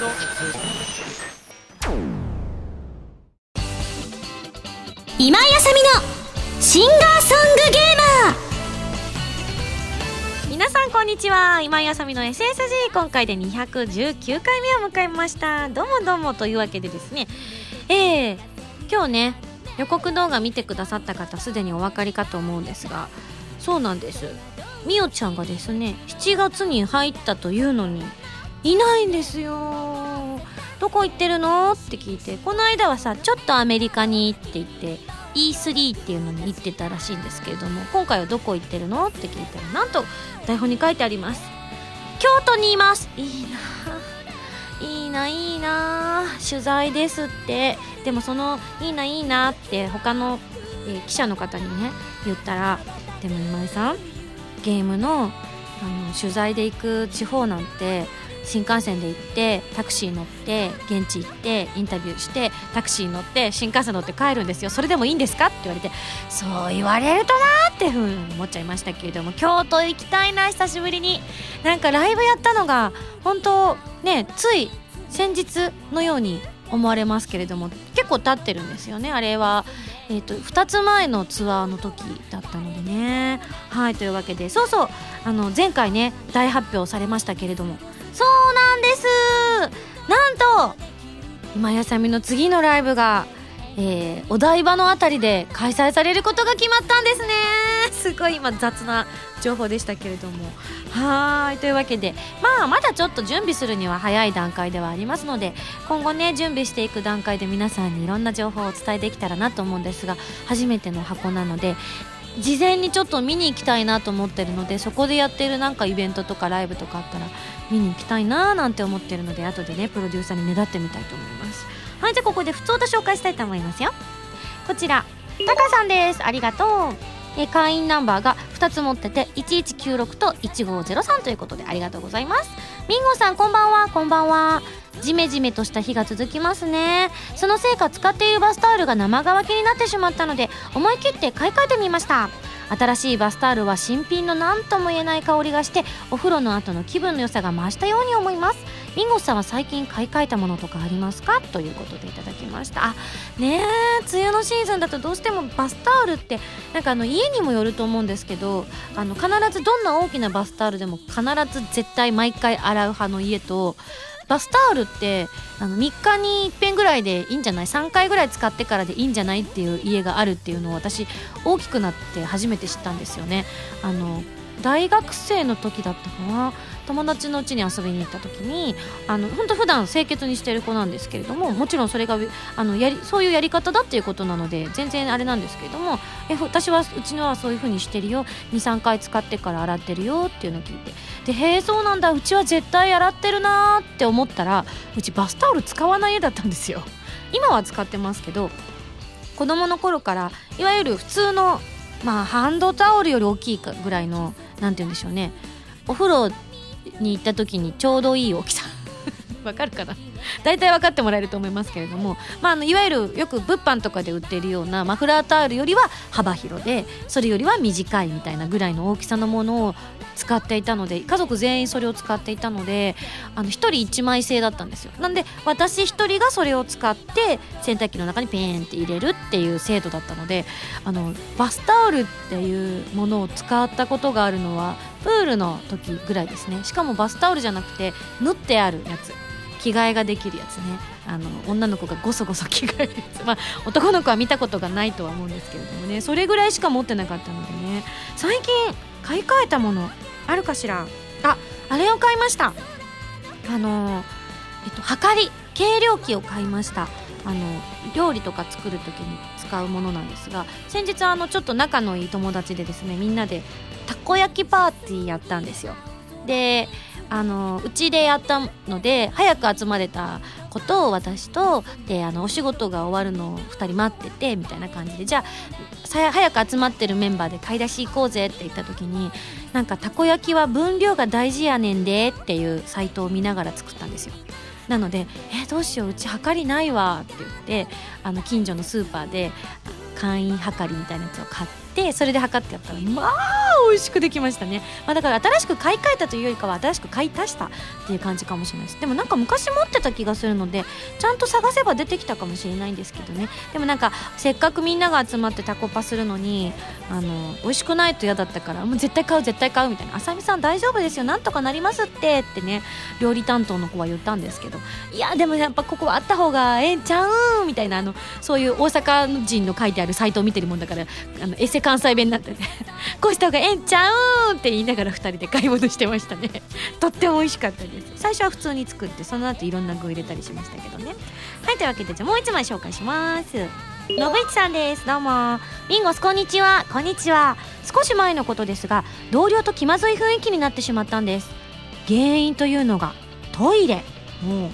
今井あさみのシンガーソングゲーマー皆さんこんにちは今井あさみの SSG 今回で219回目を迎えました。どうもどうもというわけでですねえー、今日ね予告動画見てくださった方すでにお分かりかと思うんですがそうなんです。みおちゃんがですね7月に入ったというのにいないんですよ。どこ行ってるの？って聞いて。この間はさちょっとアメリカにって言って E3 っていうのに行ってたらしいんですけれども今回はどこ行ってるの？って聞いたらなんと台本に書いてあります。京都にいます。いいな。いいないいな。取材ですって。でもそのいいないいなって他の、えー記者の方にね言ったらでも今井さんゲームのあの取材で行く地方なんて新幹線で行ってタクシー乗って現地行ってインタビューしてタクシー乗って新幹線乗って帰るんですよ。それでもいいんですかって言われてそう言われるとなーってふうに思っちゃいましたけれども京都行きたいな久しぶりに。なんかライブやったのが本当ねつい先日のように思われますけれども結構経ってるんですよね。あれは、えー、と2つ前のツアーの時だったのでね。はいというわけでそうそうあの前回ね大発表されましたけれどもです。なんと今やさみの次のライブが、えーお台場のあたりで開催されることが決まったんですね。すごい今雑な情報でしたけれども。はい。というわけでまあまだちょっと準備するには早い段階ではありますので今後ね準備していく段階で皆さんにいろんな情報をお伝えできたらなと思うんですが初めての箱なので事前にちょっと見に行きたいなと思ってるのでそこでやってるなんかイベントとかライブとかあったら見に行きたいなーなんて思ってるので後でねプロデューサーにねだってみたいと思います。はいじゃあここで普通と紹介したいと思いますよ。こちらタカさんです。ありがとう。え会員ナンバーが2つ持ってて1196と1503ということでありがとうございます。ミンゴさんこんばんは。こんばんは。ジメジメとした日が続きますね。そのせいか使っているバスタオルが生乾きになってしまったので思い切って買い替えてみました。新しいバスタオルは新品の何とも言えない香りがしてお風呂の後の気分の良さが増したように思います。ミンゴさんは最近買い替えたものとかありますか？ということでいただきました。あねえ梅雨のシーズンだとどうしてもバスタオルってなんかあの家にもよると思うんですけどあの必ずどんな大きなバスタオルでも必ず絶対毎回洗う派の家とバスタオルってあの3日に1遍ぐらいでいいんじゃない？3回ぐらい使ってからでいいんじゃないっていう家があるっていうのを私大きくなって初めて知ったんですよね。あの大学生の時だったかな？友達の家に遊びに行った時にあの本当普段清潔にしてる子なんですけれどももちろんそれがあのやりそういうやり方だっていうことなので全然あれなんですけれどもえ私はうちのはそういう風にしてるよ。23回使ってから洗ってるよっていうのを聞いて。でへえそうなんだ。うちは絶対洗ってるなーって思ったらうちバスタオル使わない家だったんですよ。今は使ってますけど子供の頃からいわゆる普通のまあハンドタオルより大きいぐらいのなんて言うんでしょうね。お風呂に行った時にちょうどいい大きさ。わかるかな？大体分かってもらえると思いますけれども、まあ、あのいわゆるよく物販とかで売ってるようなマフラータオルよりは幅広でそれよりは短いみたいなぐらいの大きさのものを使っていたので家族全員それを使っていたのであの1人1枚製だったんですよ。なんで私1人がそれを使って洗濯機の中にペーンって入れるっていう制度だったのであのバスタオルっていうものを使ったことがあるのはプールの時ぐらいですね。しかもバスタオルじゃなくて縫ってあるやつ。着替えができるやつね。あの女の子がごそごそ着替えるやつ。まあ男の子は見たことがないとは思うんですけれどもね。それぐらいしか持ってなかったのでね。最近買い替えたものあるかしら？ああれを買いました。あのえっとはかり。計量器を買いました。あの料理とか作る時に使うものなんですが先日あのちょっと仲のいい友達でですねみんなでたこ焼きパーティーやったんですよ。であのうちでやったので早く集まれたことを私とであのお仕事が終わるのを2人待っててみたいな感じで。じゃあさ早く集まってるメンバーで買い出し行こうぜって言った時になんかたこ焼きは分量が大事やねんでっていうサイトを見ながら作ったんですよ。なので「えどうしよううちはかりないわ」って言ってあの近所のスーパーで簡易はかりみたいなやつを買ってそれで測ってやったらまあ美味しくできましたね、まあ、だから新しく買い替えたというよりかは新しく買い足したっていう感じかもしれないです。でもなんか昔持ってた気がするのでちゃんと探せば出てきたかもしれないんですけどね。でもなんかせっかくみんなが集まってタコパするのにあの美味しくないと嫌だったからもう絶対買う絶対買うみたいな「あさみさん大丈夫ですよ。なんとかなりますって」ってね料理担当の子は言ったんですけど。いやでもやっぱここはあった方がええんちゃうみたいなあのそういう大阪人の書いてあるサイトを見てるもんだからあのエセ関西弁になってね。こうした方がええんちゃうって言いながら2人で買い物してましたね。とっても美味しかったです。最初は普通に作ってその後いろんな具入れたりしましたけどね。はいというわけでじゃあもう1枚紹介します。のぶいちさんです。どうも。ミンゴスこんにちは。こんにちは。少し前のことですが同僚と気まずい雰囲気になってしまったんです。原因というのがトイレ。もう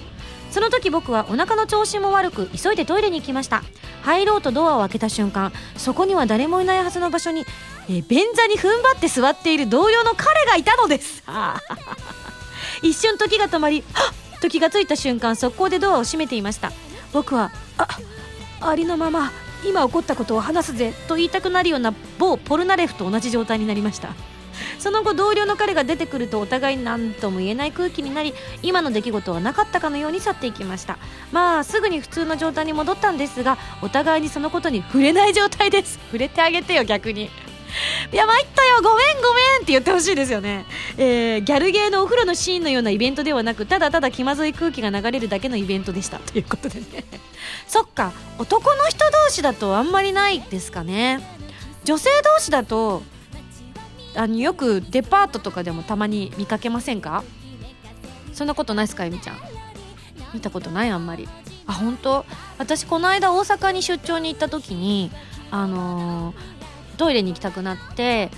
その時僕はお腹の調子も悪く急いでトイレに行きました。入ろうとドアを開けた瞬間そこには誰もいないはずの場所に、えー便座に踏ん張って座っている同僚の彼がいたのです。一瞬時が止まりはっと気がついた瞬間速攻でドアを閉めていました。僕はあありのまま今起こったことを話すぜと言いたくなるような某ポルナレフと同じ状態になりました。その後同僚の彼が出てくるとお互い何とも言えない空気になり今の出来事はなかったかのように去っていきました。まあすぐに普通の状態に戻ったんですがお互いにそのことに触れない状態です。触れてあげてよ逆に。いや参ったよ。ごめんごめんって言ってほしいですよね、えーギャルゲーのお風呂のシーンのようなイベントではなくただただ気まずい空気が流れるだけのイベントでした。ということでね。そっか。男の人同士だとあんまりないですかね。女性同士だとあのよくデパートとかでもたまに見かけませんか？そんなことないですかえみちゃん？見たことないあんまり。あ本当？私この間大阪に出張に行った時にあのートイレに行きたくなって、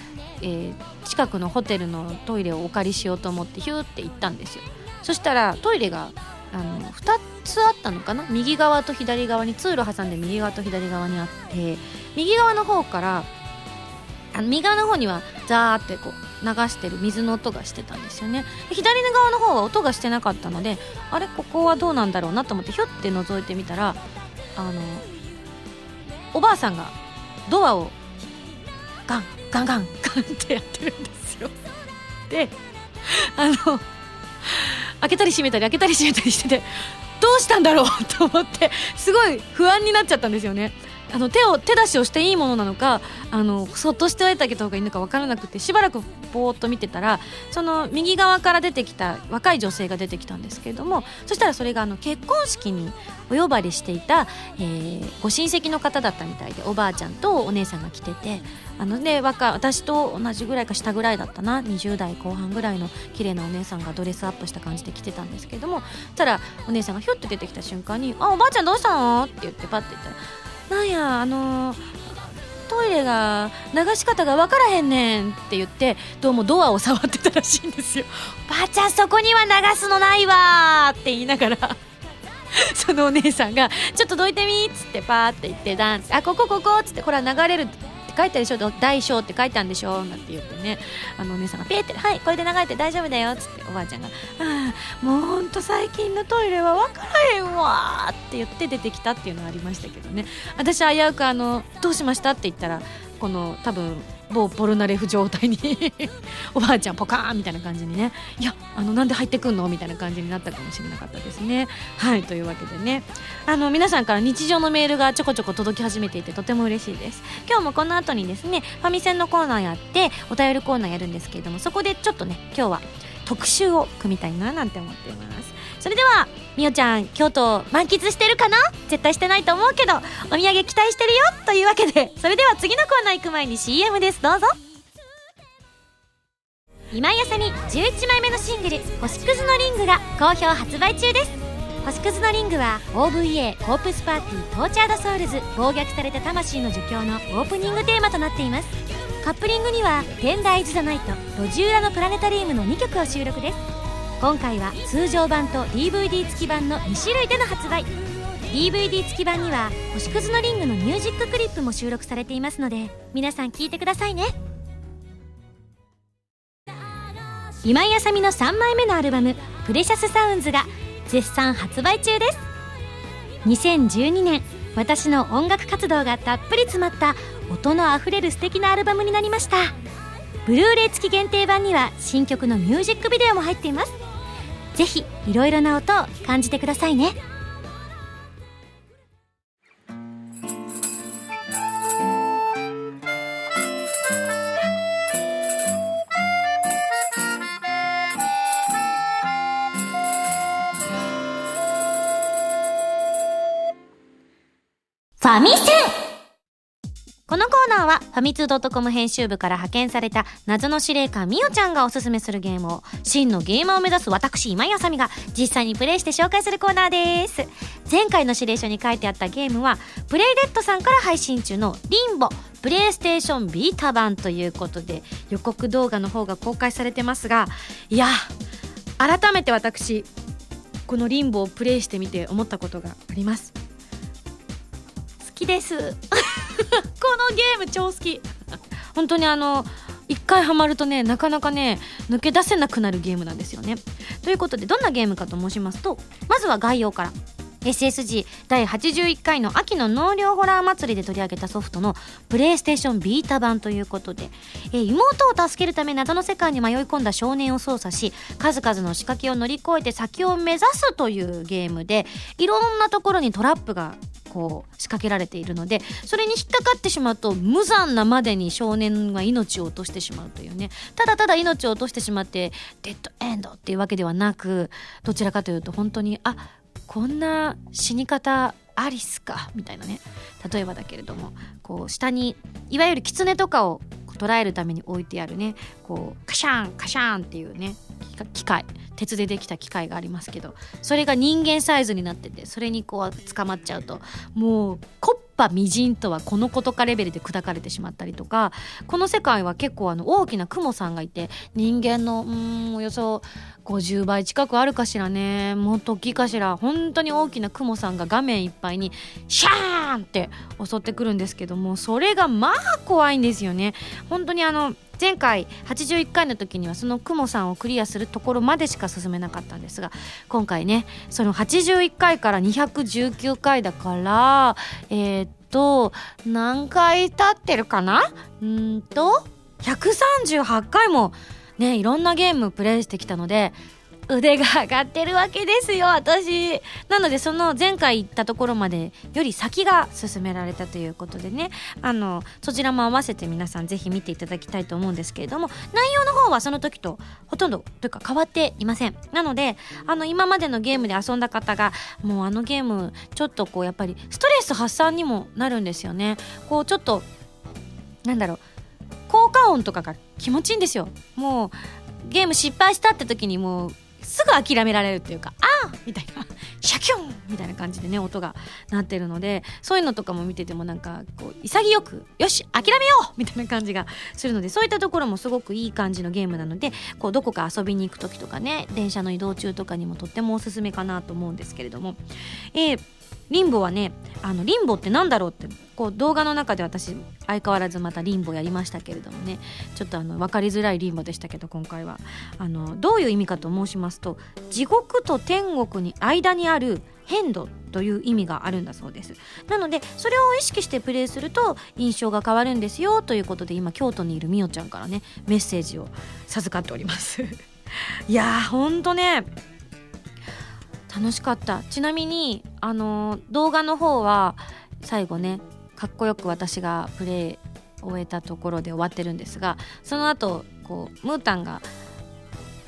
えー近くのホテルのトイレをお借りしようと思ってヒューって行ったんですよ。そしたらトイレがあの2つあったのかな？右側と左側に通路挟んで右側と左側にあって右側の方からあの右側の方にはザーってこう流してる水の音がしてたんですよね。で左側の方は音がしてなかったのであれここはどうなんだろうなと思ってひょって覗いてみたらあのおばあさんがドアをガンガンガンガンってやってるんですよ。であの開けたり閉めたり開けたり閉めたりしててどうしたんだろうと思ってすごい不安になっちゃったんですよね。あの手を手出しをしていいものなのかあのそっとしておいてあげた方がいいのか分からなくてしばらくぼーっと見てたらその右側から出てきた若い女性が出てきたんですけれどもそしたらそれがあの結婚式にお呼ばれしていた、えーご親戚の方だったみたいでおばあちゃんとお姉さんが来ててあのね若私と同じぐらいか下ぐらいだったな20代後半ぐらいの綺麗なお姉さんがドレスアップした感じで来てたんですけれどもそしたらお姉さんがひょっと出てきた瞬間に「あおばあちゃんどうしたの?」って言ってパッて言ったら「なんやあのトイレが流し方が分からへんねん」って言ってどうもドアを触ってたらしいんですよ「ばあちゃんそこには流すのないわ」って言いながら そのお姉さんが「ちょっとどいてみ」っつってパーって言ってダンス「あここここ」っつって「ほら流れる」書いたでしょ「大小」って書いたんでしょ？なんて言ってね。あのお姉さんがピーって「はいこれで流れて大丈夫だよ」っつっておばあちゃんが「もうほんと最近のトイレは分からへんわ」って言って出てきたっていうのはありましたけどね。私危うくあの「どうしました?」って言ったらこの多分某ポルナレフ状態に。おばあちゃんポカーンみたいな感じにね。いやあのなんで入ってくんの？みたいな感じになったかもしれなかったですね。はいというわけでね。あの皆さんから日常のメールがちょこちょこ届き始めていてとても嬉しいです。今日もこの後にですねファミセンのコーナーやってお便りコーナーやるんですけれどもそこでちょっとね今日は特集を組みたいななんて思っています。それではみおちゃん京都満喫してるかな？絶対してないと思うけどお土産期待してるよというわけでそれでは次のコーナー行く前に CM です。どうぞ。今井麻美11枚目のシングル「星屑のリング」が好評発売中です。星屑のリングは OVA コープスパーティー Tortured Souls 暴虐された魂の呪叫のオープニングテーマとなっています。カップリングには「 Tender is the Night」「路地裏のプラネタリウム」の2曲を収録です。今回は通常版と DVD 付き版の2種類での発売。DVD 付き版には「星屑のリング」のミュージッククリップも収録されていますので皆さん聴いてくださいね。今井あさみの3枚目のアルバム「プレシャスサウンズ」が絶賛発売中です。2012年私の音楽活動がたっぷり詰まった音のあふれる素敵なアルバムになりました。ブルーレイ付き限定版には新曲のミュージックビデオも入っています。ぜひいろいろな音を感じてくださいね。ファミセン。このコーナーはファミツー .com 編集部から派遣された謎の司令官みおちゃんがおすすめするゲームを真のゲーマーを目指す私今井あさみが実際にプレイして紹介するコーナーです。前回の指令書に書いてあったゲームはプレイデッドさんから配信中のリンボプレイステーションビータ版ということで予告動画の方が公開されてますがいや改めて私このリンボをプレイしてみて思ったことがあります。きです。このゲーム超好き。本当にあの一回ハマるとねなかなかね抜け出せなくなるゲームなんですよね。ということでどんなゲームかと申しますとまずは概要から。SSG 第81回の秋の納涼ホラー祭りで取り上げたソフトのプレイステーションビータ版ということで、えー妹を助けるため謎の世界に迷い込んだ少年を操作し数々の仕掛けを乗り越えて先を目指すというゲームでいろんなところにトラップがこう仕掛けられているのでそれに引っかかってしまうと無残なまでに少年が命を落としてしまうというね。ただただ命を落としてしまってデッドエンドっていうわけではなくどちらかというと本当にあこんな死に方アリスか？みたいなね。例えばだけれどもこう下にいわゆる狐とかを捉えるために置いてあるね。こうカシャンカシャンっていうね機械鉄でできた機械がありますけどそれが人間サイズになっててそれにこう捕まっちゃうともうコッパみじんとはこのことかレベルで砕かれてしまったりとかこの世界は結構あの大きなクモさんがいて人間のうんおよそ50倍近くあるかしらねもっと大きいかしら本当に大きなクモさんが画面いっぱいにシャーンって襲ってくるんですけどもそれがまあ怖いんですよね。本当にあの前回81回の時にはそのクモさんをクリアするところまでしか進めなかったんですが今回ねその81回から219回だからえーっと何回経ってるかな？うんと138回もねいろんなゲームプレイしてきたので腕が上がってるわけですよ私。なのでその前回行ったところまでより先が進められたということでね。あのそちらも合わせて皆さんぜひ見ていただきたいと思うんですけれども内容の方はその時とほとんどというか変わっていません。なのであの今までのゲームで遊んだ方がもうあのゲームちょっとこうやっぱりストレス発散にもなるんですよね。こうちょっとなんだろう効果音とかが気持ちいいんですよ。もうゲーム失敗したって時にもうすぐ諦められるっていうかあーみたいな。シャキュン！みたいな感じでね音が鳴ってるのでそういうのとかも見ててもなんかこう潔くよし諦めよう！みたいな感じがするのでそういったところもすごくいい感じのゲームなのでこうどこか遊びに行く時とかね電車の移動中とかにもとってもおすすめかなと思うんですけれども。えーリンボはねあのリンボってなんだろうってこう動画の中で私相変わらずまたリンボやりましたけれどもねちょっとあの分かりづらいリンボでしたけど今回は。あのどういう意味かと申しますと地獄と天国に間にある変度という意味があるんだそうです。なのでそれを意識してプレイすると印象が変わるんですよということで今京都にいるみおちゃんからねメッセージを授かっております。いやーほんとね楽しかった。ちなみにあの動画の方は最後ねかっこよく私がプレイ終えたところで終わってるんですがその後こうムータンが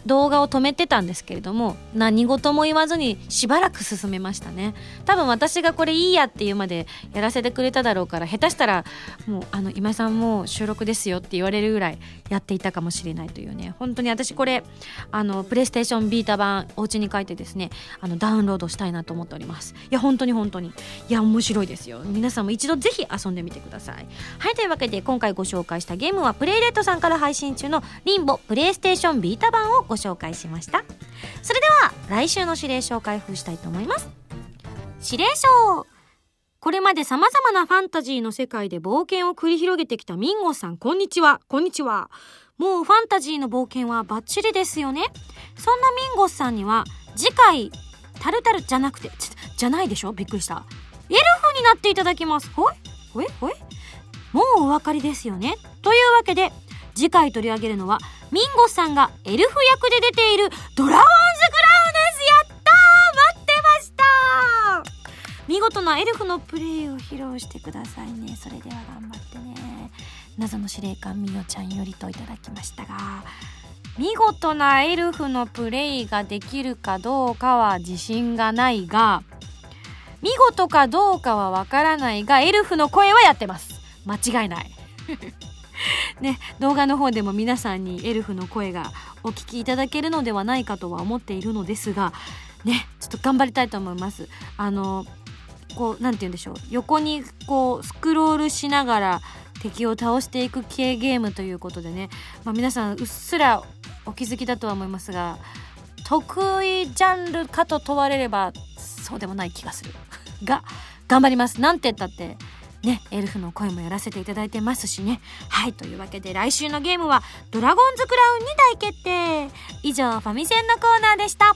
動画を止めてたんですけれども何事も言わずにしばらく進めましたね。多分私がこれいいやっていうまでやらせてくれただろうから下手したらもうあの今井さんもう収録ですよって言われるぐらいやっていたかもしれないというね。本当に私これあのプレイステーションビータ版お家に帰ってですねあのダウンロードしたいなと思っております。いや本当に本当に。いや面白いですよ。皆さんも一度ぜひ遊んでみてください。はいというわけで今回ご紹介したゲームはプレイレットさんから配信中のリンボプレイステーションビータ版をご紹介しました。それでは来週の指令書を開封したいと思います。指令書。これまで様々なファンタジーの世界で冒険を繰り広げてきたミンゴさん。こんにちは。こんにちは。もうファンタジーの冒険はバッチリですよね。そんなミンゴスさんには次回タルタルじゃなくてちじゃないでしょ？びっくりした。エルフになっていただきます。ほい？ほい？ほい？もうお分かりですよね。というわけで次回取り上げるのはミンゴさんがエルフ役で出ているドラゴンズクラウンです。やったー。待ってました見事なエルフのプレイを披露してくださいね。それでは頑張ってね。謎の司令官みよちゃんよりといただきましたが見事なエルフのプレイができるかどうかは自信がないが見事かどうかはわからないがエルフの声はやってます。間違いない。ね動画の方でも皆さんにエルフの声がお聞きいただけるのではないかとは思っているのですがねちょっと頑張りたいと思います。あのこう何て言うんでしょう。横にこうスクロールしながら敵を倒していく系ゲームということでね、まあ、皆さんうっすらお気づきだとは思いますが得意ジャンルかと問われればそうでもない気がする。が頑張ります。なんて言ったってねエルフの声もやらせていただいてますしね。はいというわけで来週のゲームは「ドラゴンズクラウン」に大決定。以上ファミセンのコーナーでした。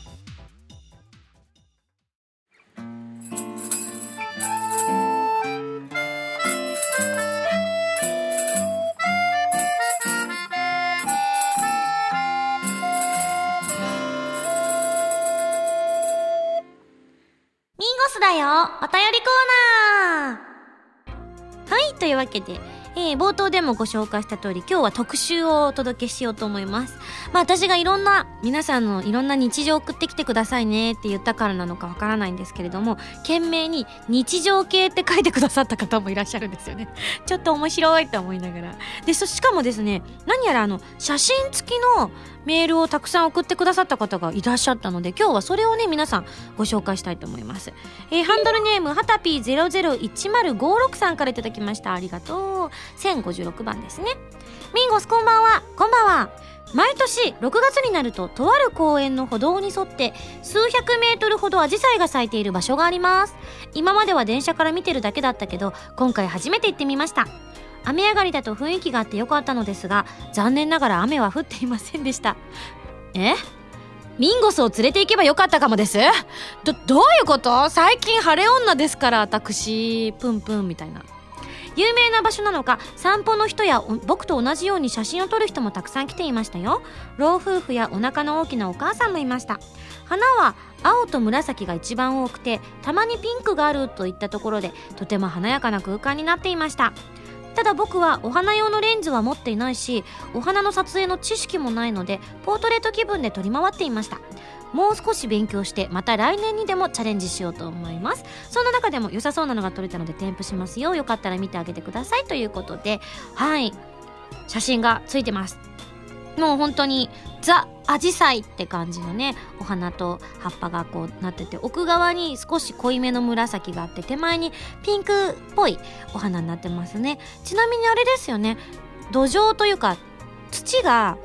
ミンゴスだよ。お便りコーナー。はいというわけで、えー冒頭でもご紹介した通り今日は特集をお届けしようと思います。まあ私がいろんな皆さんのいろんな日常を送ってきてくださいねって言ったからなのかわからないんですけれども懸命に日常系って書いてくださった方もいらっしゃるんですよね。ちょっと面白いと思いながら。でそしかもですね何やらあの写真付きのメールをたくさん送ってくださった方がいらっしゃったので今日はそれをね皆さんご紹介したいと思います、えーハンドルネームはたぴー001056さんからいただきました。ありがとう。1056番ですね。ミンゴスこんばんは。こんばんは。毎年6月になるととある公園の歩道に沿って数百メートルほどアジサイが咲いている場所があります。今までは電車から見てるだけだったけど今回初めて行ってみました。雨上がりだと雰囲気があってよかったのですが残念ながら雨は降っていませんでした。え？ミンゴスを連れて行けばよかったかもです？どどういうこと？最近晴れ女ですから私プンプンみたいな。有名な場所なのか散歩の人や僕と同じように写真を撮る人もたくさん来ていましたよ。老夫婦やお腹の大きなお母さんもいました。花は青と紫が一番多くてたまにピンクがあるといったところでとても華やかな空間になっていました。ただ僕はお花用のレンズは持っていないしお花の撮影の知識もないのでポートレート気分で撮り回っていました。もう少し勉強してまた来年にでもチャレンジしようと思います。そんな中でも良さそうなのが撮れたので添付しますよ。よかったら見てあげてください。ということではい。写真がついてます。もう本当にザ・アジサイって感じのねお花と葉っぱがこうなってて奥側に少し濃いめの紫があって手前にピンクっぽいお花になってますね。ちなみにあれですよね。土壌というか土が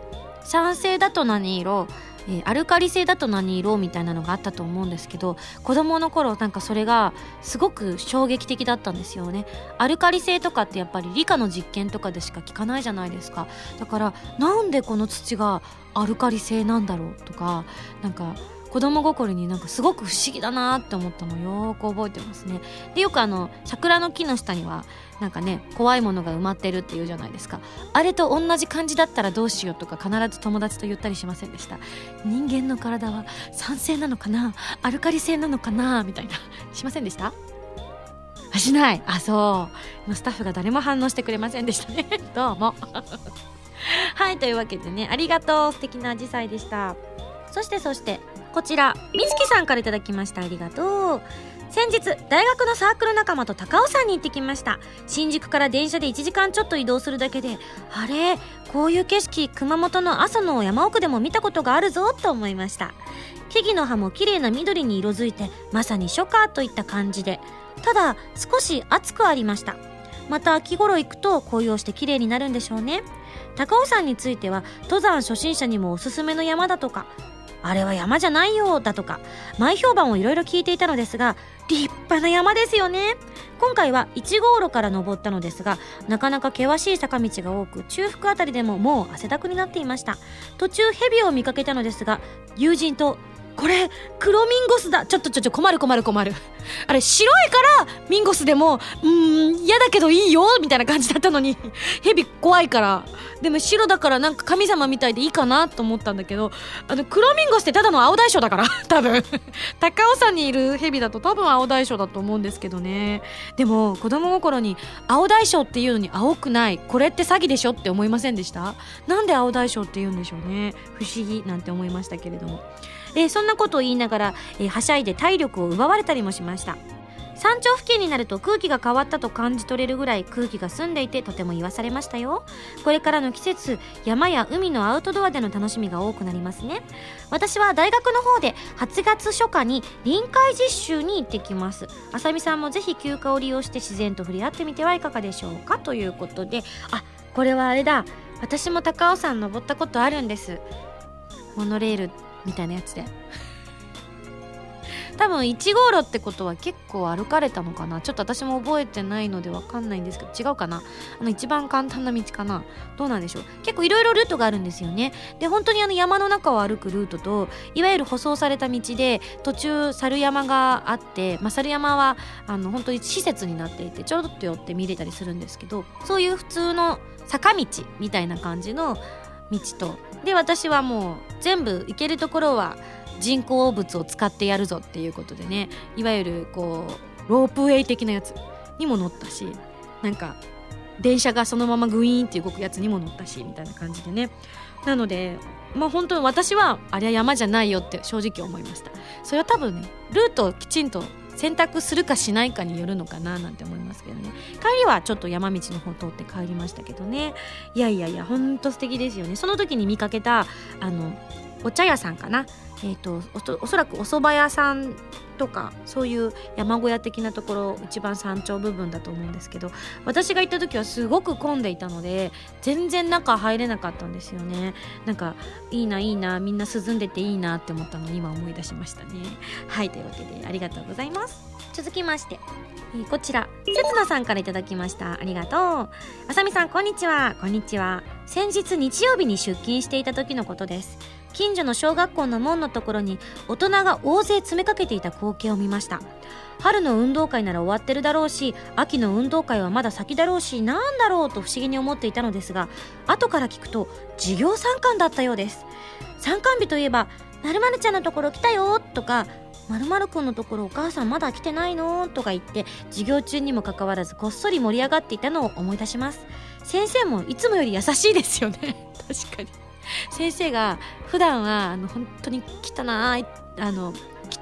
酸性だと何色？えーアルカリ性だと何色みたいなのがあったと思うんですけど子供の頃なんかそれがすごく衝撃的だったんですよね。アルカリ性とかってやっぱり理科の実験とかでしか聞かないじゃないですか。だからなんでこの土がアルカリ性なんだろうとかなんか子供心になんかすごく不思議だなって思ったのよ。ーく覚えてますね。でよくあの桜の木の下にはなんかね怖いものが埋まってるっていうじゃないですか。あれと同じ感じだったらどうしようとか必ず友達と言ったりしませんでした。人間の体は酸性なのかな？アルカリ性なのかな？みたいな。しませんでした？あしない。あそう。スタッフが誰も反応してくれませんでしたね。どうも。はいというわけでねありがとう。素敵なアジサイでした。そしてそして。こちらみつきさんからいただきました。ありがとう。先日大学のサークル仲間と高尾山に行ってきました。新宿から電車で1時間ちょっと移動するだけであれ？こういう景色熊本の朝の山奥でも見たことがあるぞと思いました。木々の葉も綺麗な緑に色づいてまさに初夏といった感じで。ただ少し暑くありました。また秋頃行くと紅葉して綺麗になるんでしょうね。高尾山については登山初心者にもおすすめの山だとかあれは山じゃないよだとか前評判をいろいろ聞いていたのですが立派な山ですよね。今回は1号路から登ったのですがなかなか険しい坂道が多く中腹辺りでももう汗だくになっていました。途中蛇を見かけたのですが友人とこれ黒ミンゴスだ。ちょっとちょっと困る困る困る。あれ白いからミンゴスでもうーん嫌だけどいいよみたいな感じだったのに。ヘビ怖いから。でも白だからなんか神様みたいでいいかなと思ったんだけどあの黒ミンゴスってただの青大将だから 多分。高尾山にいるヘビだと多分青大将だと思うんですけどね。でも子供心に青大将っていうのに青くない。これって詐欺でしょって思いませんでした？なんで青大将って言うんでしょうね。不思議なんて思いましたけれども。えーそんなことを言いながら、えーはしゃいで体力を奪われたりもしました。山頂付近になると空気が変わったと感じ取れるぐらい空気が澄んでいてとても言わされましたよ。これからの季節山や海のアウトドアでの楽しみが多くなりますね。私は大学の方で8月初夏に臨海実習に行ってきます。あさみさんもぜひ休暇を利用して自然と触れ合ってみてはいかがでしょうか？ということであこれはあれだ。私も高尾山登ったことあるんです。モノレールみたいなやつで。多分1号路ってことは結構歩かれたのかな。ちょっと私も覚えてないので分かんないんですけど違うかな。あの一番簡単な道かな。どうなんでしょう。結構いろいろルートがあるんですよね。で本当にあの山の中を歩くルートといわゆる舗装された道で途中猿山があって、まあ、猿山はあの本当に施設になっていてちょろっと寄って見れたりするんですけどそういう普通の坂道みたいな感じの道と。で私はもう全部行けるところは人工物を使ってやるぞっていうことでね。いわゆるこうロープウェイ的なやつにも乗ったしなんか電車がそのままグイーンって動くやつにも乗ったしみたいな感じでね。なのでまあ本当に私はあれは山じゃないよって正直思いました。それは多分ねルートをきちんと選択するかしないかによるのかななんて思いますけどね。帰りはちょっと山道の方通って帰りましたけどね。いやいやいやほんと素敵ですよね。その時に見かけたあのお茶屋さんかな。えー、とおそおそらくお蕎麦屋さんとかそういう山小屋的なところ一番山頂部分だと思うんですけど私が行った時はすごく混んでいたので全然中入れなかったんですよね。なんかいいないいなみんな涼んでていいなって思ったのに今思い出しましたね。はいというわけでありがとうございます。続きましてえこちらせつなさんからいただきました。ありがとう。あさみさんこんにちは。こんにちは。先日日曜日に出勤していた時のことです。近所の小学校の門のところに大人が大勢詰めかけていた光景を見ました。春の運動会なら終わってるだろうし秋の運動会はまだ先だろうしなんだろうと不思議に思っていたのですが後から聞くと授業参観だったようです。参観日といえば「まるちゃんのところ来たよ」とか「まるくんのところお母さんまだ来てないの?」とか言って授業中にもかかわらずこっそり盛り上がっていたのを思い出します。先生もいつもより優しいですよね。確かに。先生が普段はあの本当に汚いあの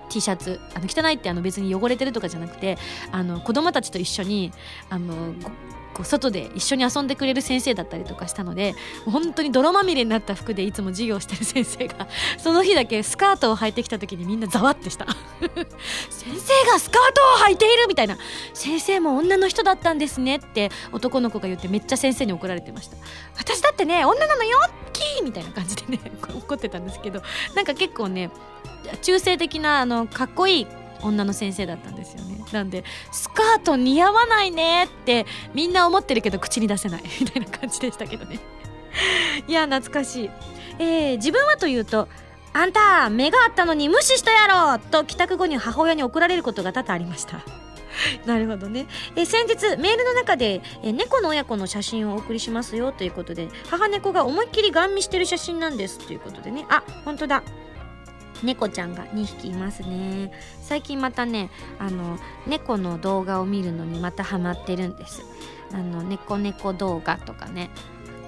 T シャツあの汚いってあの別に汚れてるとかじゃなくてあの子供たちと一緒にあの外で一緒に遊んでくれる先生だったりとかしたので本当に泥まみれになった服でいつも授業してる先生が その日だけスカートを履いてきた時にみんなざわってした。先生がスカートを履いているみたいな。先生も女の人だったんですねって男の子が言ってめっちゃ先生に怒られてました。私だってね女なのよキーみたいな感じでね 怒ってたんですけどなんか結構ね中性的なあのかっこいい女の先生だったんですよね。なんでスカート似合わないねってみんな思ってるけど口に出せない。みたいな感じでしたけどね。いや懐かしい、えー自分はというとあんた目があったのに無視したやろと帰宅後に母親に怒られることが多々ありました。なるほどね、え先日メールの中で、え猫の親子の写真をお送りしますよということで母猫が思いっきりガン見してる写真なんですということでね。あ本当だ。猫ちゃんが2匹いますね。最近またねあの猫の動画を見るのにまたハマってるんです。あの猫猫動画とかね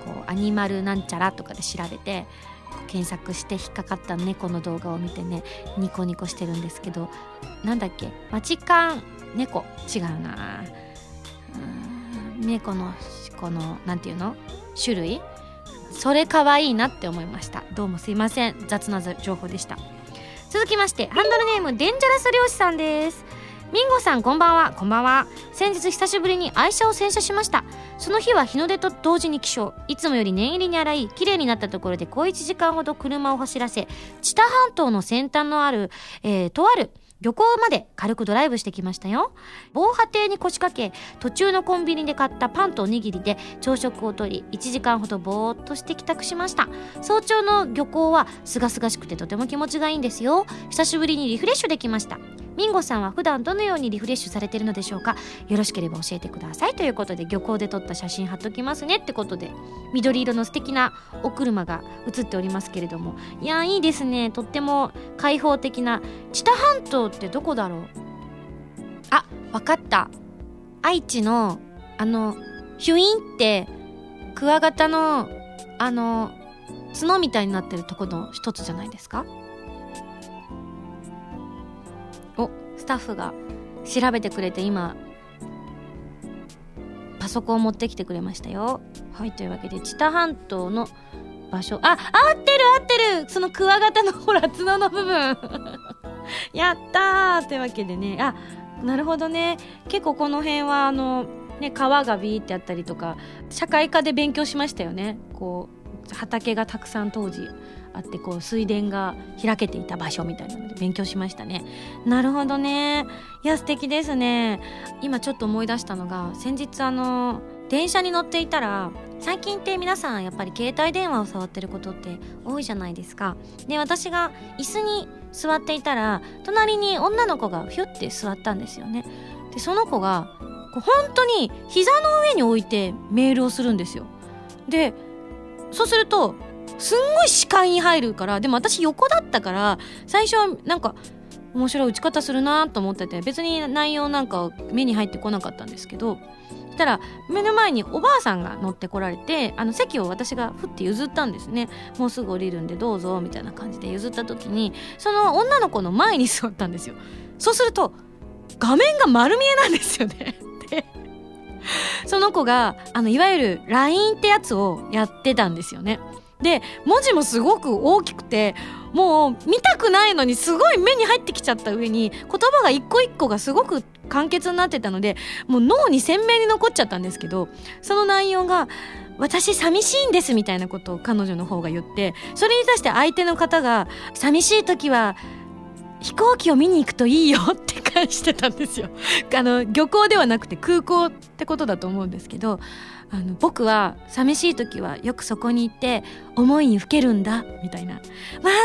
こうアニマルなんちゃらとかで調べて検索して引っかかった猫の動画を見てねニコニコしてるんですけどなんだっけ？マチカン。猫違うな。猫のこのなんていうの？種類？それ可愛いなって思いました。どうもすいません。雑な情報でした。続きましてハンドルネームデンジャラス漁師さんです。ミンゴさんこんばんは。こんばんは。先日久しぶりに愛車を洗車しました。その日は日の出と同時に起床。いつもより念入りに洗い綺麗になったところで小1時間ほど車を走らせ知多半島の先端のある、えー、とある旅行まで軽くドライブしてきましたよ。防波堤に腰掛け途中のコンビニで買ったパンとおにぎりで朝食をとり1時間ほどぼーっとして帰宅しました。早朝の漁港は清々しくてとても気持ちがいいんですよ。久しぶりにリフレッシュできました。ミンゴさんは普段どのようにリフレッシュされてるのでしょうか？よろしければ教えてください。ということで漁港で撮った写真貼っときますねってことで緑色の素敵なお車が写っておりますけれども。いやいいですね。とっても開放的な知多半島ってどこだろう？あわかった。愛知のあのヒュインってクワガタのあの角みたいになってるとこの一つじゃないですか？タッフが調べてくれて今パソコンを持ってきてくれましたよ。はいというわけで知多半島の場所。あ合ってる合ってる。そのクワガタのほら角の部分。やったー。というわけでね。あなるほどね。結構この辺はあのね川がビーってあったりとか社会科で勉強しましたよね。こう畑がたくさん当時あってこう水田が開けていた場所みたいなので勉強しましたね。なるほどね。いや素敵ですね。今ちょっと思い出したのが先日あの電車に乗っていたら最近って皆さんやっぱり携帯電話を触ってることって多いじゃないですか。で私が椅子に座っていたら隣に女の子がひゅって座ったんですよね。でその子がこう本当に膝の上に置いてメールをするんですよ。でそうするとすんごい視界に入るからでも私横だったから最初はなんか面白い打ち方するなと思ってて別に内容なんか目に入ってこなかったんですけどそしたら目の前におばあさんが乗ってこられてあの席を私がふって譲ったんですね。もうすぐ降りるんでどうぞみたいな感じで譲った時にその女の子の前に座ったんですよ。そうすると画面が丸見えなんですよね。で その子があのいわゆる LINE ってやつをやってたんですよね。で文字もすごく大きくてもう見たくないのにすごい目に入ってきちゃった上に言葉が一個一個がすごく簡潔になってたのでもう脳に鮮明に残っちゃったんですけどその内容が「私寂しいんです」みたいなことを彼女の方が言ってそれに対して相手の方が「寂しい時は飛行機を見に行くといいよ」って返してたんですよ。あの漁港ではなくて空港ってことだと思うんですけどあの僕は寂しい時はよくそこに行って思いにふけるんだみたいな「わ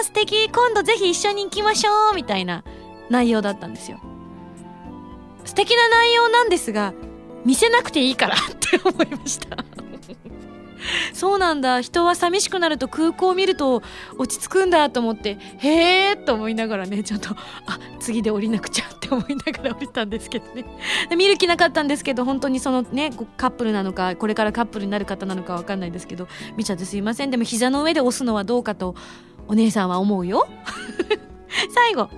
あ素敵。今度ぜひ一緒に行きましょう」みたいな内容だったんですよ。素敵な内容なんですが見せなくていいからって思いました。そうなんだ。人は寂しくなると空港を見ると落ち着くんだと思ってへえと思いながらねちょっとあ次で降りなくちゃって思いながら降りたんですけどね。見る気なかったんですけど本当にそのねカップルなのかこれからカップルになる方なのか分かんないですけど見ちゃってすいません。でも膝の上で押すのはどうかとお姉さんは思うよ。最後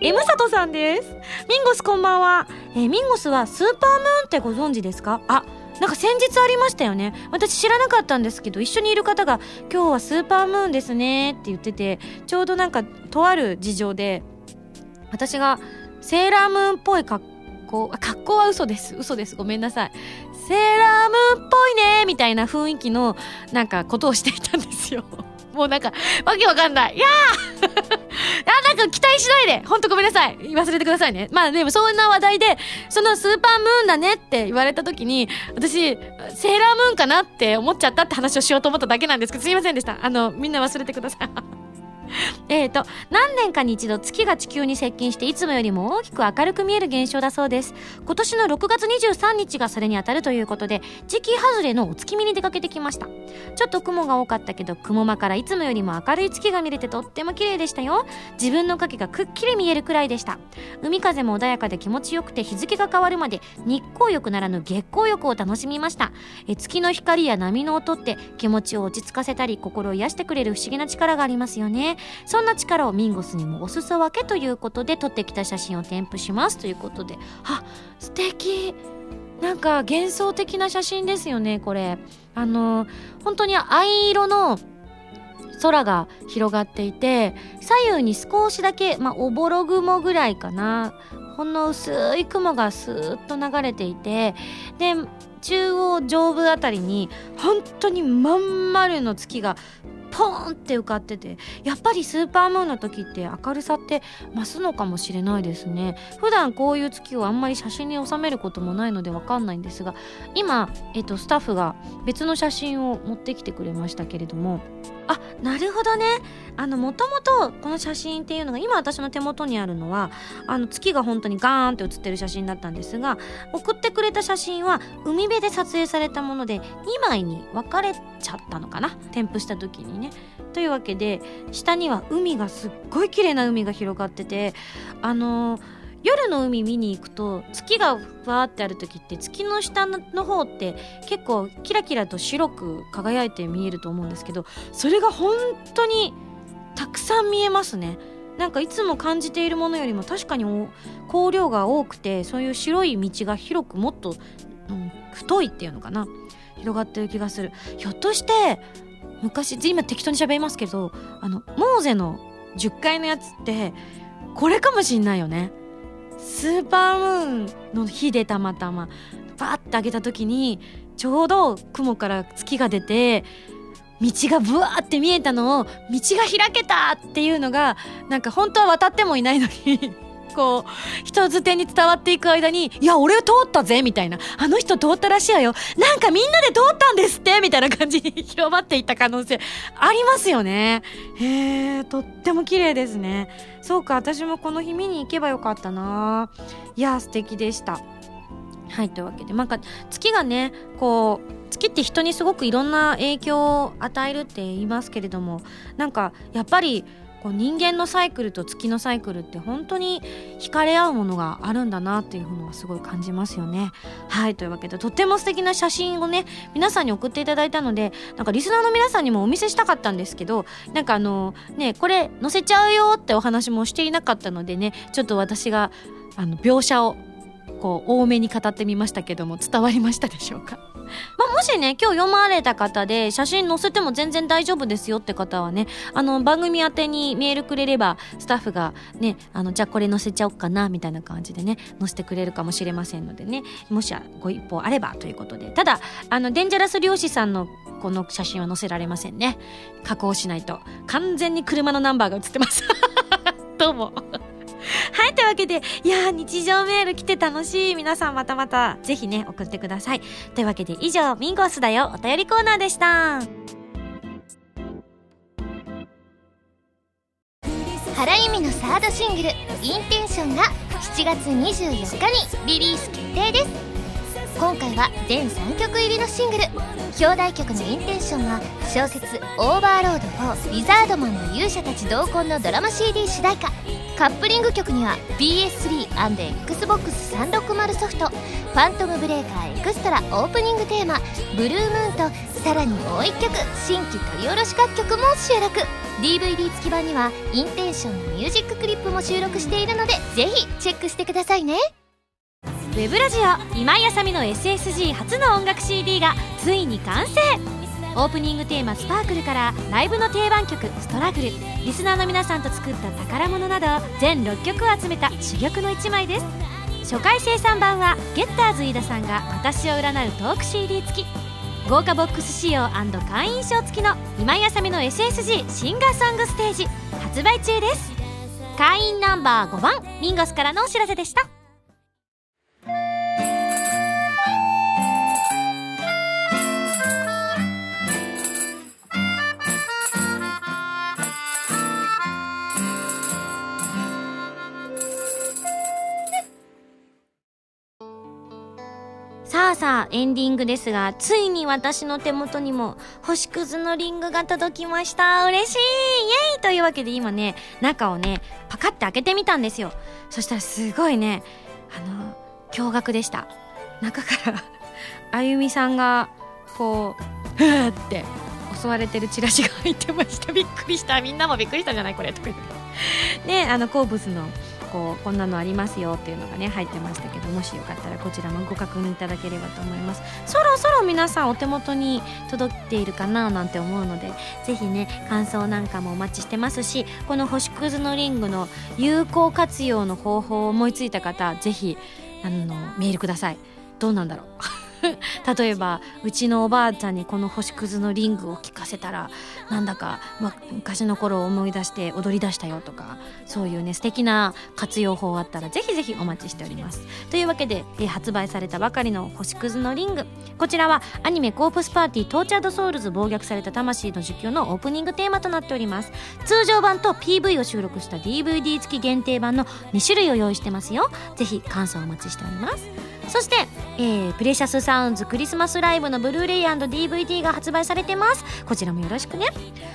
M 佐藤さんです。ミンゴスこんばんは、えー、ミンゴスはスーパームーンってご存知ですか？あなんか先日ありましたよね。私知らなかったんですけど一緒にいる方が「今日はスーパームーンですね」って言っててちょうどなんかとある事情で私がセーラームーンっぽい格好格好は嘘です。嘘です。ごめんなさい。セーラームーンっぽいねみたいな雰囲気のなんかことをしていたんですよ。もうなんか、わけわかんない。い。やー、か期待しないで。ほんとごめんなさい。忘れてくださいね。まあでもそんな話題で、そのスーパームーンだねって言われた時に、私、セーラームーンかなって思っちゃったって話をしようと思っただけなんですけど、すいませんでした。あの、みんな忘れてください。えっと何年かに一度月が地球に接近していつもよりも大きく明るく見える現象だそうです。今年の6月23日がそれに当たるということで時期外れのお月見に出かけてきました。ちょっと雲が多かったけど雲間からいつもよりも明るい月が見れてとっても綺麗でしたよ。自分の影がくっきり見えるくらいでした。海風も穏やかで気持ちよくて日付が変わるまで日光浴ならぬ月光浴を楽しみました。え月の光や波の音って気持ちを落ち着かせたり心を癒してくれる不思議な力がありますよね。そんな力をミンゴスにもお裾分けということで撮ってきた写真を添付しますということで。あ素敵。なんか幻想的な写真ですよねこれ。あの本当に藍色の空が広がっていて左右に少しだけ、まあ、おぼろ雲ぐらいかな。ほんの薄い雲がスーッと流れていてで中央上部あたりに本当にまん丸の月がポーンって浮かっててやっぱりスーパームーンの時って明るさって増すのかもしれないですね。普段こういう月をあんまり写真に収めることもないのでわかんないんですが今、えっと、スタッフが別の写真を持ってきてくれましたけれどもあなるほどねあのもともとこの写真っていうのが今私の手元にあるのはあの月が本当にガーンって写ってる写真だったんですが送ってくれた写真は海辺で撮影されたもので2枚に分かれちゃったのかな添付した時にね。というわけで下には海がすっごい綺麗な海が広がっててあのー夜の海見に行くと月がわーってある時って月の下の方って結構キラキラと白く輝いて見えると思うんですけどそれが本当にたくさん見えますね。なんかいつも感じているものよりも確かに光量が多くてそういう白い道が広くもっと、うん、太いっていうのかな。広がってる気がする。ひょっとして昔今適当に喋りますけどあのモーゼの10階のやつってこれかもしんないよね。スーパームーンの日でたまたまバーって上げた時にちょうど雲から月が出て道がブワーって見えたのを道が開けたっていうのがなんか本当は渡ってもいないのにこう人づてに伝わっていく間に「いや俺通ったぜ」みたいな「あの人通ったらしいわよ。なんかみんなで通ったんですって」みたいな感じに広まっていった可能性ありますよね。へえとっても綺麗ですね。そうか私もこの日見に行けばよかったな。いや素敵でした。はいというわけで。なんか月がねこう月って人にすごくいろんな影響を与えるって言いますけれどもなんかやっぱりこう人間のサイクルと月のサイクルって本当に惹かれ合うものがあるんだなっていうのはすごい感じますよね。はいというわけでとっても素敵な写真をね皆さんに送っていただいたのでなんかリスナーの皆さんにもお見せしたかったんですけどなんかあのねこれ載せちゃうよってお話もしていなかったのでねちょっと私があの描写をこう多めに語ってみましたけども伝わりましたでしょうか？まあ、もしね、今日読まれた方で写真載せても全然大丈夫ですよって方はね、あの、番組宛てにメールくれれば、スタッフがね、あの、じゃあこれ載せちゃおうかな、みたいな感じでね、載せてくれるかもしれませんのでね、もしご一報あればということで。ただ、あの、デンジャラス漁師さんのこの写真は載せられませんね。加工しないと。完全に車のナンバーが写ってます。どうも。はい、というわけで、いや、日常メール来て楽しい。皆さんまたまた、ぜひね、送ってください。というわけで、以上、ミンゴスだよ、お便りコーナーでした。原由美のサードシングル「インテンション」が7月24日にリリース決定です今回は全3曲入りのシングル。表題曲の「インテンション」は小説「オーバーロード4リザードマンの勇者たち同梱」のドラマ CD 主題歌。カップリング曲には PS3&Xbox360 ソフト「ファントムブレーカーエクストラ」オープニングテーマ「ブルームーン」とさらにもう1曲新規録り下ろし楽曲も収録。DVD 付き版にはインテンションのミュージッククリップも収録しているのでぜひチェックしてくださいね。ウェブラジオ今井あさみの SSG 初の音楽 CD がついに完成。オープニングテーマ「スパークル」からライブの定番曲「ストラグル」リスナーの皆さんと作った宝物など全6曲を集めた珠玉の1枚です。初回生産版はゲッターズ飯田さんが私を占うトーク CD 付き。豪華ボックス仕様会員証付きの今井あさみの SSG シンガーソングステージ発売中です。会員ナンバー5番。ミンゴスからのお知らせでした。あさあ、エンディングですが、ついに私の手元にも星屑のリングが届きました。嬉しいイエイというわけで今ね、中をね、パカって開けてみたんですよ。そしたらすごいね、あの、驚愕でした。中から あゆみさんが、こう、ふーって襲われてるチラシが入ってました。びっくりした。みんなもびっくりしたんじゃない？これとか言って。ね、あの、好物のこうこんなのありますよっていうのがね入ってましたけどもしよかったらこちらもご確認いただければと思います。そろそろ皆さんお手元に届いているかななんて思うので是非ね感想なんかもお待ちしてますしこの星屑のリングの有効活用の方法を思いついた方是非あのメールください。どうなんだろう？例えばうちのおばあちゃんにこの星屑のリングを聞かせたらなんだか、ま、昔の頃を思い出して踊り出したよとかそういうね素敵な活用法あったらぜひぜひお待ちしております。というわけで、え発売されたばかりの星屑のリング。こちらはアニメコープスパーティー Tortured Souls 暴虐された魂の呪叫のオープニングテーマとなっております。通常版と PV を収録した DVD 付き限定版の2種類を用意してますよ。ぜひ感想お待ちしております。そして、えー、 Precious Sounds クリスマスライブのブルーレイ &DVD が発売されてます。こちらもよろしくね。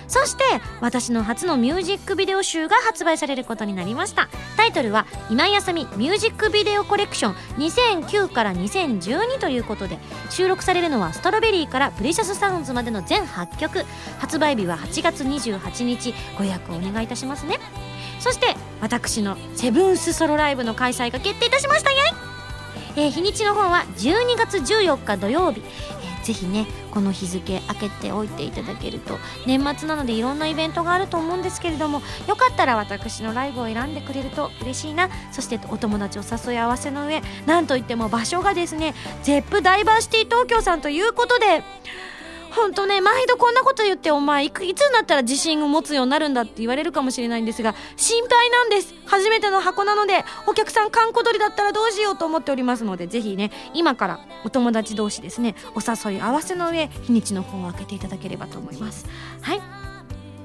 そして私の初のミュージックビデオ集が発売されることになりました。タイトルは今井麻美ミュージックビデオコレクション2009から2012ということで収録されるのはストロベリーからプレシャスサウンズまでの全8曲。発売日は8月28日。ご予約をお願いいたしますね。そして私のセブンスソロライブの開催が決定いたしました。イエイえー、日にちの方は12月14日土曜日、えー、ぜひねこの日付開けておいていただけると年末なのでいろんなイベントがあると思うんですけれどもよかったら私のライブを選んでくれると嬉しいな。そしてお友達を誘い合わせの上なんといっても場所がですね ZEP ダイバーシティ東京さんということでほんとね、毎度こんなこと言って、お前い、いつになったら自信を持つようになるんだって言われるかもしれないんですが、心配なんです。初めての箱なので、お客さん、観光鳥だったらどうしようと思っておりますので、ぜひね、今からお友達同士ですね、お誘い合わせの上、日にちの方を開けていただければと思います。はい。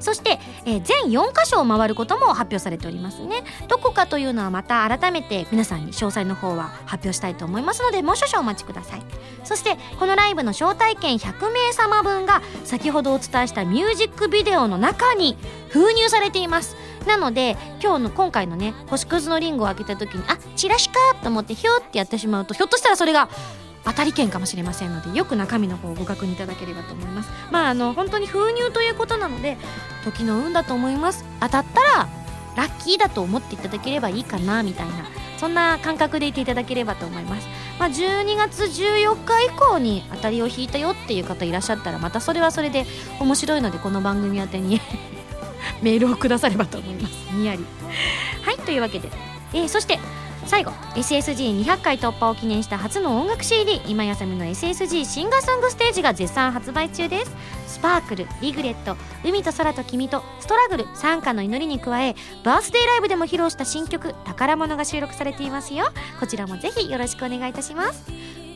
そして、えー、全4箇所を回ることも発表されておりますね。どこかというのはまた改めて皆さんに詳細の方は発表したいと思いますのでもう少々お待ちください。そしてこのライブの招待券100名様分が先ほどお伝えしたミュージックビデオの中に封入されています。なので今日の今回のね星屑のリンゴを開けた時にあチラシかと思ってヒューってやってしまうとひょっとしたらそれが当たり券かもしれませんのでよく中身の方をご確認いただければと思います。まああの本当に封入ということなので時の運だと思います。当たったらラッキーだと思っていただければいいかなみたいなそんな感覚でいていただければと思います。まあ、12月14日以降に当たりを引いたよっていう方いらっしゃったらまたそれはそれで面白いのでこの番組宛てに メールをくださればと思います。にやり。はいというわけで、えー、そして最後 SSG200 回突破を記念した初の音楽 CD 今やさみの SSG シンガーソングステージが絶賛発売中です。スパークルリグレット海と空と君とストラグル参加の祈りに加えバースデーライブでも披露した新曲宝物が収録されていますよ。こちらもぜひよろしくお願いいたします。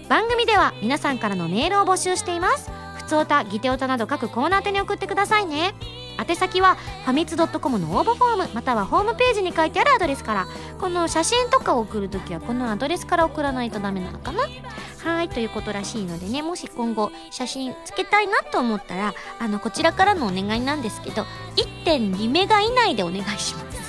番組では皆さんからのメールを募集しています。ふつおたギテオタなど各コーナー宛に送ってくださいね。宛先はファミツドットコムの応募フォームまたはホームページに書いてあるアドレスから。この写真とかを送るときはこのアドレスから送らないとダメなのかな。はいということらしいのでねもし今後写真つけたいなと思ったらあのこちらからのお願いなんですけど1.2メガ以内でお願いします。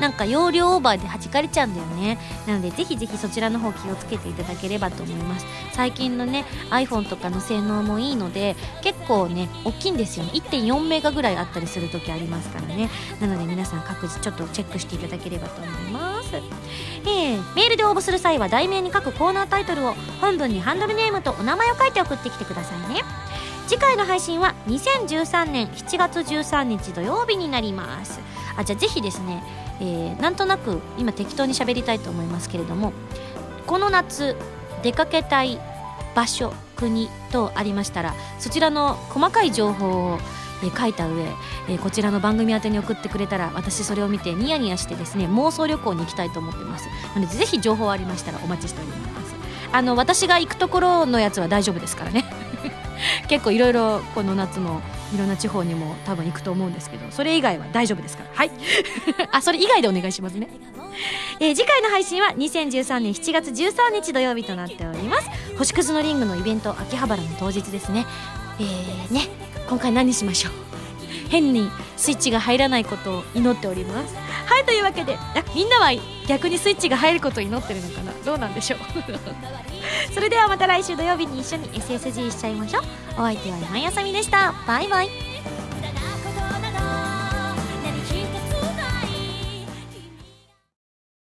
なんか容量オーバーで弾かれちゃうんだよね。なのでぜひぜひそちらの方気をつけていただければと思います。最近のね iPhone とかの性能もいいので結構ね大きいんですよね。1.4メガぐらいあったりする時ありますからね。なので皆さん各自ちょっとチェックしていただければと思います。えー、メールで応募する際は題名に書くコーナータイトルを本文にハンドルネームとお名前を書いて送ってきてくださいね。次回の配信は2013年7月13日土曜日になります。あじゃあぜひですねえー、なんとなく今適当に喋りたいと思いますけれどもこの夏出かけたい場所国とありましたらそちらの細かい情報をえ、書いた上、え、こちらの番組宛てに送ってくれたら私それを見てニヤニヤしてですね妄想旅行に行きたいと思ってます。なのでぜひ情報ありましたらお待ちしております。あの私が行くところのやつは大丈夫ですからね。結構いろいろこの夏もいろんな地方にも多分行くと思うんですけどそれ以外は大丈夫ですから。はい。あそれ以外でお願いしますね、えー、次回の配信は2013年7月13日土曜日となっております。星屑のリングのイベント秋葉原の当日ですね。えーね今回何しましょう？変にスイッチが入らないことを祈っております。はいというわけであみんなは逆にスイッチが入ることを祈ってるのかな？どうなんでしょう？それではまた来週土曜日に一緒に SSG しちゃいましょう。お相手は今井あさみでした。バイバイ。